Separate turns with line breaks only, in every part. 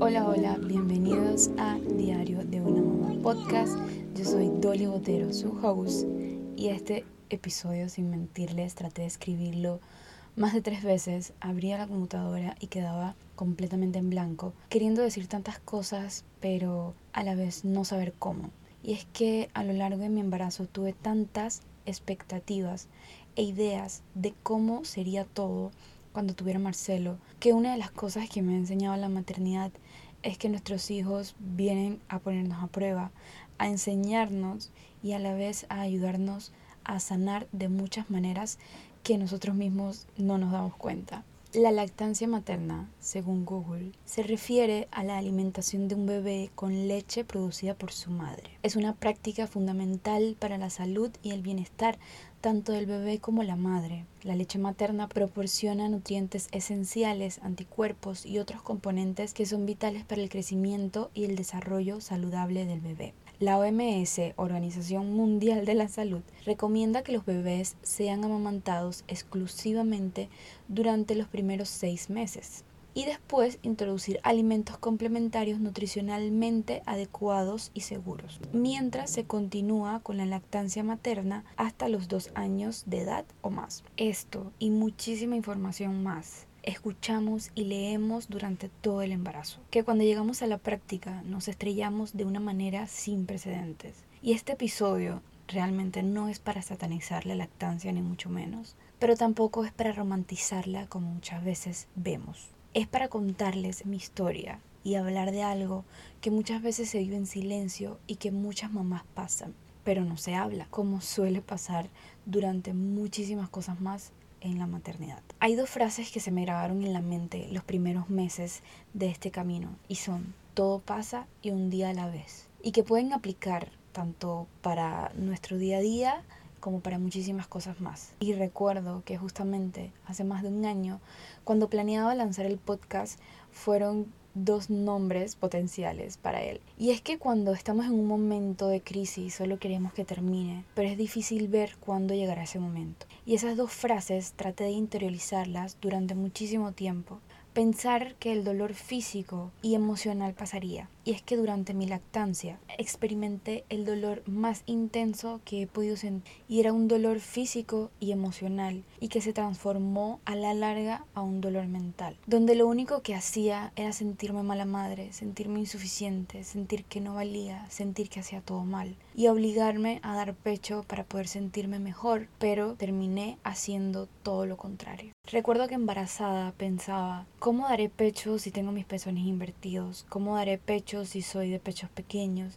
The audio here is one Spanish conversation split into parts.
Hola, hola, bienvenidos a Diario de una Mamá Podcast. Yo soy Dolly Botero, su host, y este episodio, sin mentirles, traté de escribirlo más de tres veces. Abría la computadora y quedaba completamente en blanco, queriendo decir tantas cosas, pero a la vez no saber cómo. Y es que a lo largo de mi embarazo tuve tantas expectativas e ideas de cómo sería todo cuando tuviera Marcelo, que una de las cosas que me ha enseñado la maternidad es que nuestros hijos vienen a ponernos a prueba, a enseñarnos y a la vez a ayudarnos a sanar de muchas maneras que nosotros mismos no nos damos cuenta. La lactancia materna, según Google, se refiere a la alimentación de un bebé con leche producida por su madre. Es una práctica fundamental para la salud y el bienestar tanto del bebé como la madre. La leche materna proporciona nutrientes esenciales, anticuerpos y otros componentes que son vitales para el crecimiento y el desarrollo saludable del bebé. La OMS, Organización Mundial de la Salud, recomienda que los bebés sean amamantados exclusivamente durante los primeros seis meses y después introducir alimentos complementarios nutricionalmente adecuados y seguros, mientras se continúa con la lactancia materna hasta los dos años de edad o más. Esto y muchísima información más escuchamos y leemos durante todo el embarazo, que cuando llegamos a la práctica nos estrellamos de una manera sin precedentes. Y este episodio realmente no es para satanizar la lactancia ni mucho menos, pero tampoco es para romantizarla como muchas veces vemos. Es para contarles mi historia y hablar de algo que muchas veces se vive en silencio y que muchas mamás pasan, pero no se habla, como suele pasar durante muchísimas cosas más en la maternidad. Hay dos frases que se me grabaron en la mente los primeros meses de este camino y son todo pasa y un día a la vez y que pueden aplicar tanto para nuestro día a día como para muchísimas cosas más. Y recuerdo que justamente hace más de un año, cuando planeaba lanzar el podcast, fueron dos nombres potenciales para él. Y es que cuando estamos en un momento de crisis solo queremos que termine, pero es difícil ver cuándo llegará ese momento. Y esas dos frases traté de interiorizarlas durante muchísimo tiempo pensar que el dolor físico y emocional pasaría. Y es que durante mi lactancia experimenté el dolor más intenso que he podido sentir. Y era un dolor físico y emocional y que se transformó a la larga a un dolor mental. Donde lo único que hacía era sentirme mala madre, sentirme insuficiente, sentir que no valía, sentir que hacía todo mal. Y obligarme a dar pecho para poder sentirme mejor. Pero terminé haciendo todo lo contrario. Recuerdo que embarazada pensaba, ¿cómo daré pecho si tengo mis pezones invertidos? ¿Cómo daré pecho si soy de pechos pequeños?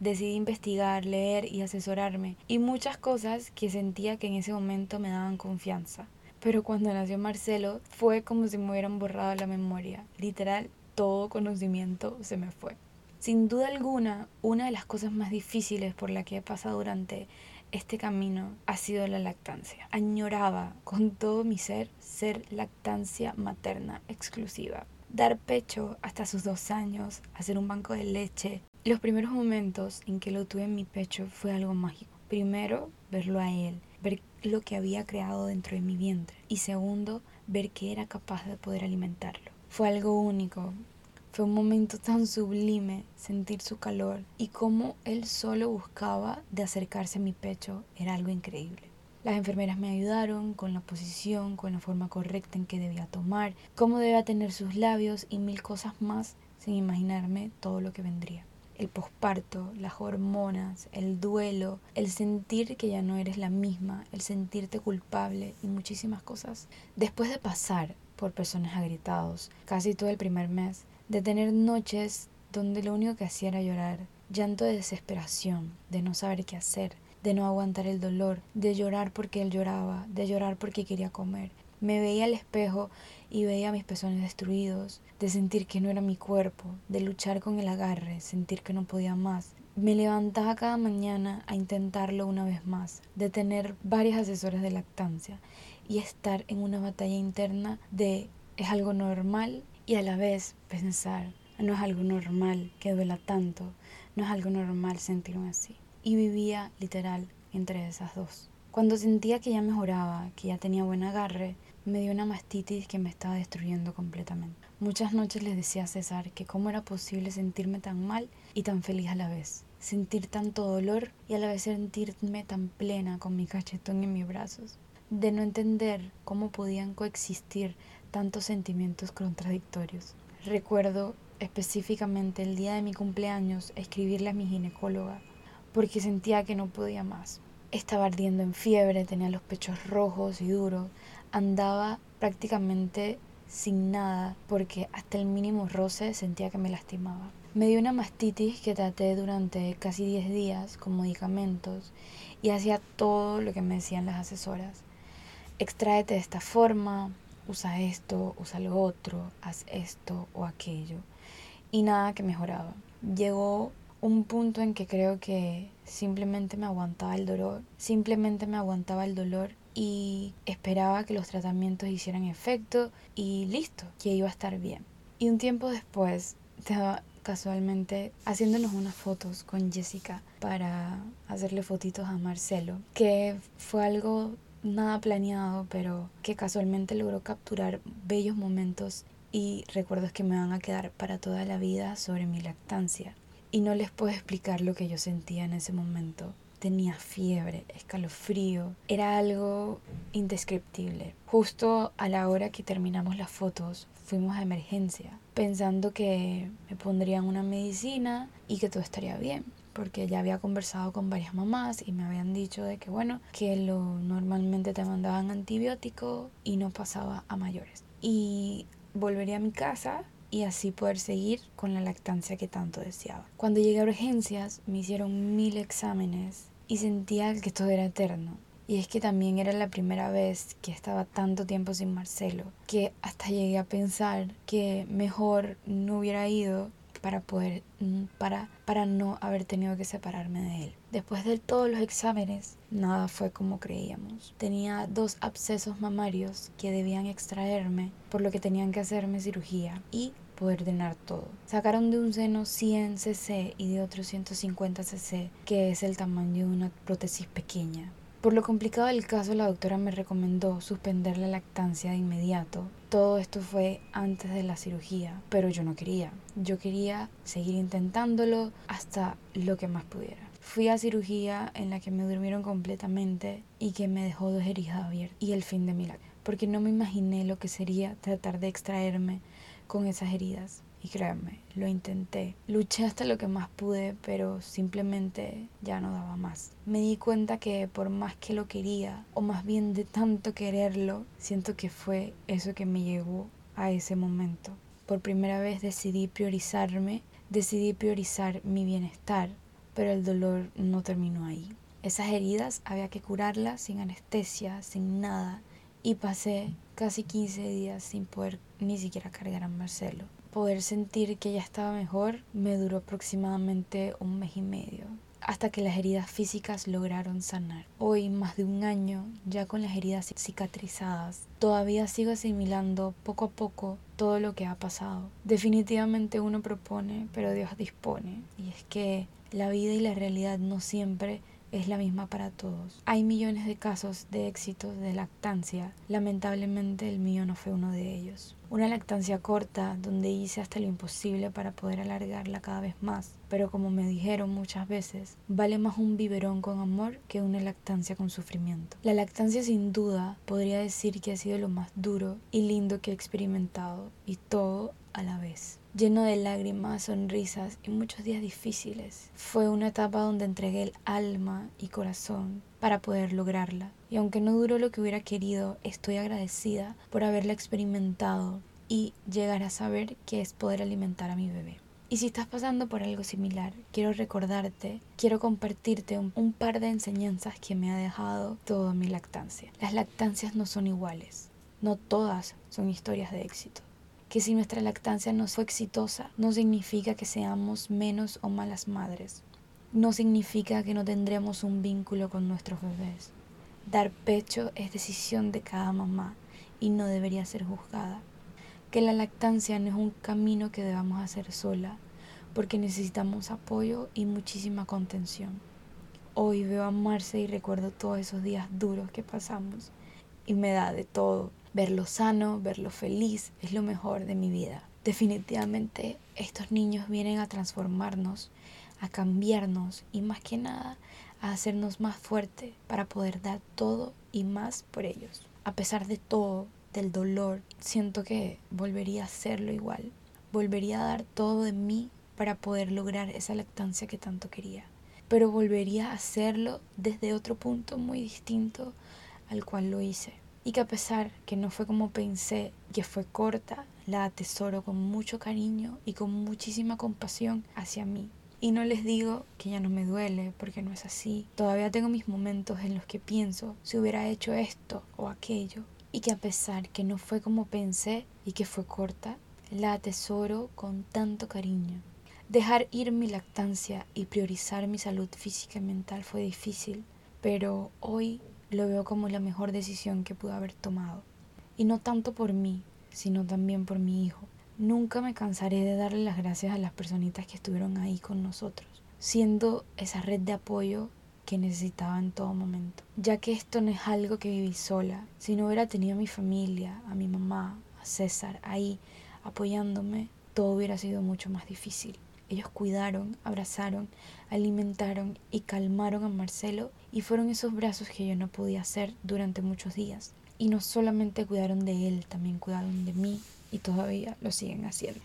Decidí investigar, leer y asesorarme y muchas cosas que sentía que en ese momento me daban confianza. Pero cuando nació Marcelo fue como si me hubieran borrado la memoria. Literal, todo conocimiento se me fue. Sin duda alguna, una de las cosas más difíciles por la que he pasado durante este camino ha sido la lactancia. Añoraba con todo mi ser ser lactancia materna exclusiva. Dar pecho hasta sus dos años, hacer un banco de leche. Los primeros momentos en que lo tuve en mi pecho fue algo mágico. Primero, verlo a él, ver lo que había creado dentro de mi vientre. Y segundo, ver que era capaz de poder alimentarlo. Fue algo único, fue un momento tan sublime sentir su calor y cómo él solo buscaba de acercarse a mi pecho era algo increíble. Las enfermeras me ayudaron con la posición, con la forma correcta en que debía tomar, cómo debía tener sus labios y mil cosas más sin imaginarme todo lo que vendría. El posparto, las hormonas, el duelo, el sentir que ya no eres la misma, el sentirte culpable y muchísimas cosas. Después de pasar por personas agrietados casi todo el primer mes, de tener noches donde lo único que hacía era llorar, llanto de desesperación, de no saber qué hacer, de no aguantar el dolor, de llorar porque él lloraba, de llorar porque quería comer. Me veía al espejo y veía mis pezones destruidos, de sentir que no era mi cuerpo, de luchar con el agarre, sentir que no podía más. Me levantaba cada mañana a intentarlo una vez más, de tener varias asesoras de lactancia y estar en una batalla interna de es algo normal y a la vez pensar, no es algo normal que duela tanto, no es algo normal sentirme así. Y vivía literal entre esas dos. Cuando sentía que ya mejoraba, que ya tenía buen agarre, me dio una mastitis que me estaba destruyendo completamente. Muchas noches les decía a César que cómo era posible sentirme tan mal y tan feliz a la vez. Sentir tanto dolor y a la vez sentirme tan plena con mi cachetón en mis brazos. De no entender cómo podían coexistir tantos sentimientos contradictorios. Recuerdo específicamente el día de mi cumpleaños escribirle a mi ginecóloga porque sentía que no podía más. Estaba ardiendo en fiebre, tenía los pechos rojos y duros, andaba prácticamente sin nada porque hasta el mínimo roce sentía que me lastimaba. Me dio una mastitis que traté durante casi 10 días con medicamentos y hacía todo lo que me decían las asesoras. Extráete de esta forma, usa esto, usa lo otro, haz esto o aquello. Y nada que mejoraba. Llegó un punto en que creo que simplemente me aguantaba el dolor, simplemente me aguantaba el dolor y esperaba que los tratamientos hicieran efecto y listo, que iba a estar bien. Y un tiempo después estaba casualmente haciéndonos unas fotos con Jessica para hacerle fotitos a Marcelo, que fue algo nada planeado, pero que casualmente logró capturar bellos momentos y recuerdos que me van a quedar para toda la vida sobre mi lactancia. Y no les puedo explicar lo que yo sentía en ese momento. Tenía fiebre, escalofrío, era algo indescriptible. Justo a la hora que terminamos las fotos, fuimos a emergencia, pensando que me pondrían una medicina y que todo estaría bien porque ya había conversado con varias mamás y me habían dicho de que bueno, que lo normalmente te mandaban antibiótico y no pasaba a mayores. Y volvería a mi casa y así poder seguir con la lactancia que tanto deseaba. Cuando llegué a urgencias me hicieron mil exámenes y sentía que todo era eterno. Y es que también era la primera vez que estaba tanto tiempo sin Marcelo, que hasta llegué a pensar que mejor no hubiera ido para poder mm, para para no haber tenido que separarme de él. Después de todos los exámenes, nada fue como creíamos. Tenía dos abscesos mamarios que debían extraerme, por lo que tenían que hacerme cirugía y poder drenar todo. Sacaron de un seno 100 cc y de otro 150 cc, que es el tamaño de una prótesis pequeña. Por lo complicado del caso, la doctora me recomendó suspender la lactancia de inmediato. Todo esto fue antes de la cirugía, pero yo no quería. Yo quería seguir intentándolo hasta lo que más pudiera. Fui a cirugía en la que me durmieron completamente y que me dejó dos heridas abiertas y el fin de mi lactancia, porque no me imaginé lo que sería tratar de extraerme con esas heridas. Y créanme, lo intenté. Luché hasta lo que más pude, pero simplemente ya no daba más. Me di cuenta que por más que lo quería, o más bien de tanto quererlo, siento que fue eso que me llevó a ese momento. Por primera vez decidí priorizarme, decidí priorizar mi bienestar, pero el dolor no terminó ahí. Esas heridas había que curarlas sin anestesia, sin nada, y pasé casi 15 días sin poder ni siquiera cargar a Marcelo poder sentir que ya estaba mejor me duró aproximadamente un mes y medio hasta que las heridas físicas lograron sanar. Hoy, más de un año, ya con las heridas cicatrizadas, todavía sigo asimilando poco a poco todo lo que ha pasado. Definitivamente uno propone, pero Dios dispone. Y es que la vida y la realidad no siempre es la misma para todos. Hay millones de casos de éxitos de lactancia. Lamentablemente el mío no fue uno de ellos. Una lactancia corta donde hice hasta lo imposible para poder alargarla cada vez más. Pero como me dijeron muchas veces, vale más un biberón con amor que una lactancia con sufrimiento. La lactancia sin duda podría decir que ha sido lo más duro y lindo que he experimentado y todo a la vez lleno de lágrimas, sonrisas y muchos días difíciles. Fue una etapa donde entregué el alma y corazón para poder lograrla. Y aunque no duró lo que hubiera querido, estoy agradecida por haberla experimentado y llegar a saber qué es poder alimentar a mi bebé. Y si estás pasando por algo similar, quiero recordarte, quiero compartirte un, un, par de enseñanzas que me ha dejado toda mi lactancia. Las lactancias no son iguales, no todas son historias de éxito que si nuestra lactancia no fue exitosa, no significa que seamos menos o malas madres. No significa que no tendremos un vínculo con nuestros bebés. Dar pecho es decisión de cada mamá y no debería ser juzgada. Que la lactancia no es un camino que debamos hacer sola, porque necesitamos apoyo y muchísima contención. Hoy veo a Marce y recuerdo todos esos días duros que pasamos y me da de todo. Verlo sano, verlo feliz es lo mejor de mi vida. Definitivamente estos niños vienen a transformarnos, a cambiarnos y más que nada a hacernos más fuertes para poder dar todo y más por ellos. A pesar de todo, del dolor, siento que volvería a hacerlo igual. Volvería a dar todo de mí para poder lograr esa lactancia que tanto quería. Pero volvería a hacerlo desde otro punto muy distinto al cual lo hice. Y que a pesar que no fue como pensé, que fue corta, la atesoro con mucho cariño y con muchísima compasión hacia mí. Y no les digo que ya no me duele, porque no es así. Todavía tengo mis momentos en los que pienso si hubiera hecho esto o aquello. Y que a pesar que no fue como pensé y que fue corta, la atesoro con tanto cariño. Dejar ir mi lactancia y priorizar mi salud física y mental fue difícil, pero hoy lo veo como la mejor decisión que pude haber tomado. Y no tanto por mí, sino también por mi hijo. Nunca me cansaré de darle las gracias a las personitas que estuvieron ahí con nosotros, siendo esa red de apoyo que necesitaba en todo momento. Ya que esto no es algo que viví sola, si no hubiera tenido a mi familia, a mi mamá, a César ahí apoyándome, todo hubiera sido mucho más difícil. Ellos cuidaron, abrazaron, alimentaron y calmaron a Marcelo y fueron esos brazos que yo no podía hacer durante muchos días. Y no solamente cuidaron de él, también cuidaron de mí y todavía lo siguen haciendo.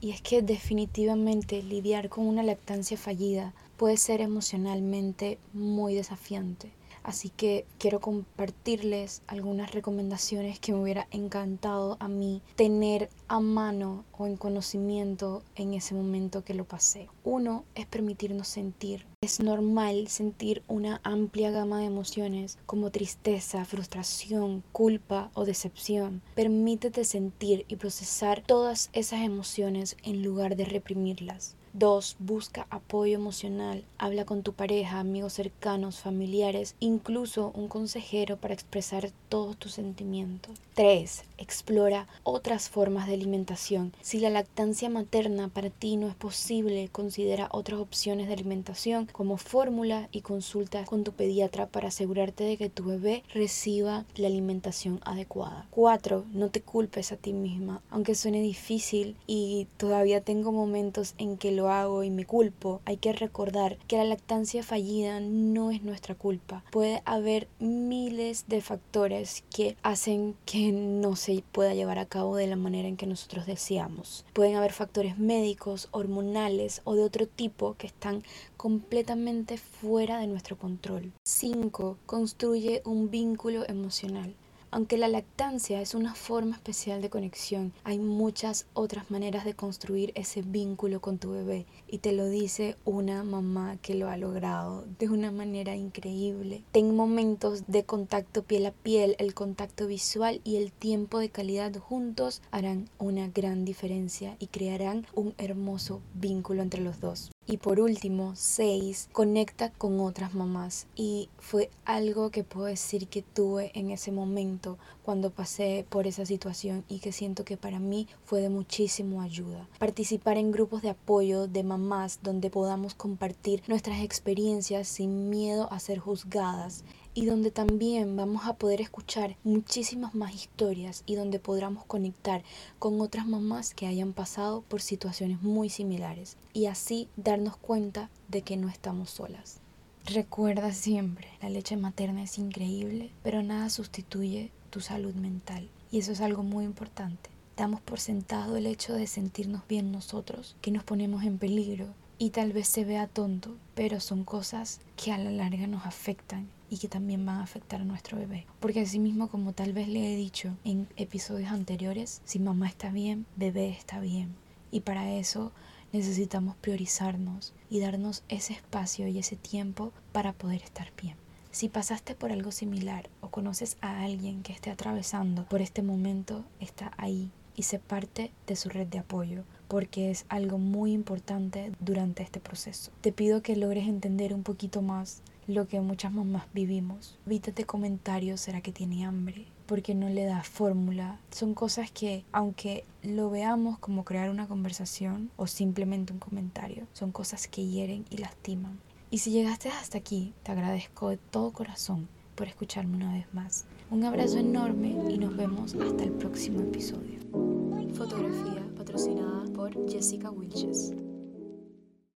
Y es que definitivamente lidiar con una lactancia fallida puede ser emocionalmente muy desafiante. Así que quiero compartirles algunas recomendaciones que me hubiera encantado a mí tener a mano o en conocimiento en ese momento que lo pasé. Uno es permitirnos sentir. Es normal sentir una amplia gama de emociones como tristeza, frustración, culpa o decepción. Permítete sentir y procesar todas esas emociones en lugar de reprimirlas. 2. Busca apoyo emocional. Habla con tu pareja, amigos cercanos, familiares, incluso un consejero para expresar todos tus sentimientos. 3. Explora otras formas de alimentación. Si la lactancia materna para ti no es posible, considera otras opciones de alimentación como fórmula y consulta con tu pediatra para asegurarte de que tu bebé reciba la alimentación adecuada. 4. No te culpes a ti misma. Aunque suene difícil y todavía tengo momentos en que lo hago y me culpo, hay que recordar que la lactancia fallida no es nuestra culpa. Puede haber miles de factores que hacen que no se pueda llevar a cabo de la manera en que nosotros deseamos. Pueden haber factores médicos, hormonales o de otro tipo que están completamente fuera de nuestro control. 5. Construye un vínculo emocional. Aunque la lactancia es una forma especial de conexión, hay muchas otras maneras de construir ese vínculo con tu bebé y te lo dice una mamá que lo ha logrado de una manera increíble. Ten momentos de contacto piel a piel, el contacto visual y el tiempo de calidad juntos harán una gran diferencia y crearán un hermoso vínculo entre los dos. Y por último, 6. Conecta con otras mamás. Y fue algo que puedo decir que tuve en ese momento cuando pasé por esa situación y que siento que para mí fue de muchísimo ayuda. Participar en grupos de apoyo de mamás donde podamos compartir nuestras experiencias sin miedo a ser juzgadas y donde también vamos a poder escuchar muchísimas más historias y donde podamos conectar con otras mamás que hayan pasado por situaciones muy similares y así darnos cuenta de que no estamos solas. Recuerda siempre, la leche materna es increíble, pero nada sustituye tu salud mental y eso es algo muy importante. Damos por sentado el hecho de sentirnos bien nosotros, que nos ponemos en peligro y tal vez se vea tonto, pero son cosas que a la larga nos afectan y que también van a afectar a nuestro bebé. Porque así mismo como tal vez le he dicho en episodios anteriores, si mamá está bien, bebé está bien. Y para eso necesitamos priorizarnos y darnos ese espacio y ese tiempo para poder estar bien. Si pasaste por algo similar o conoces a alguien que esté atravesando por este momento, está ahí y se parte de su red de apoyo porque es algo muy importante durante este proceso. Te pido que logres entender un poquito más lo que muchas mamás vivimos. Vítate comentarios, ¿será que tiene hambre? porque no le da fórmula. Son cosas que, aunque lo veamos como crear una conversación o simplemente un comentario, son cosas que hieren y lastiman. Y si llegaste hasta aquí, te agradezco de todo corazón por escucharme una vez más. Un abrazo enorme y nos vemos hasta el próximo episodio. Fotografía patrocinada por Jessica Wilches.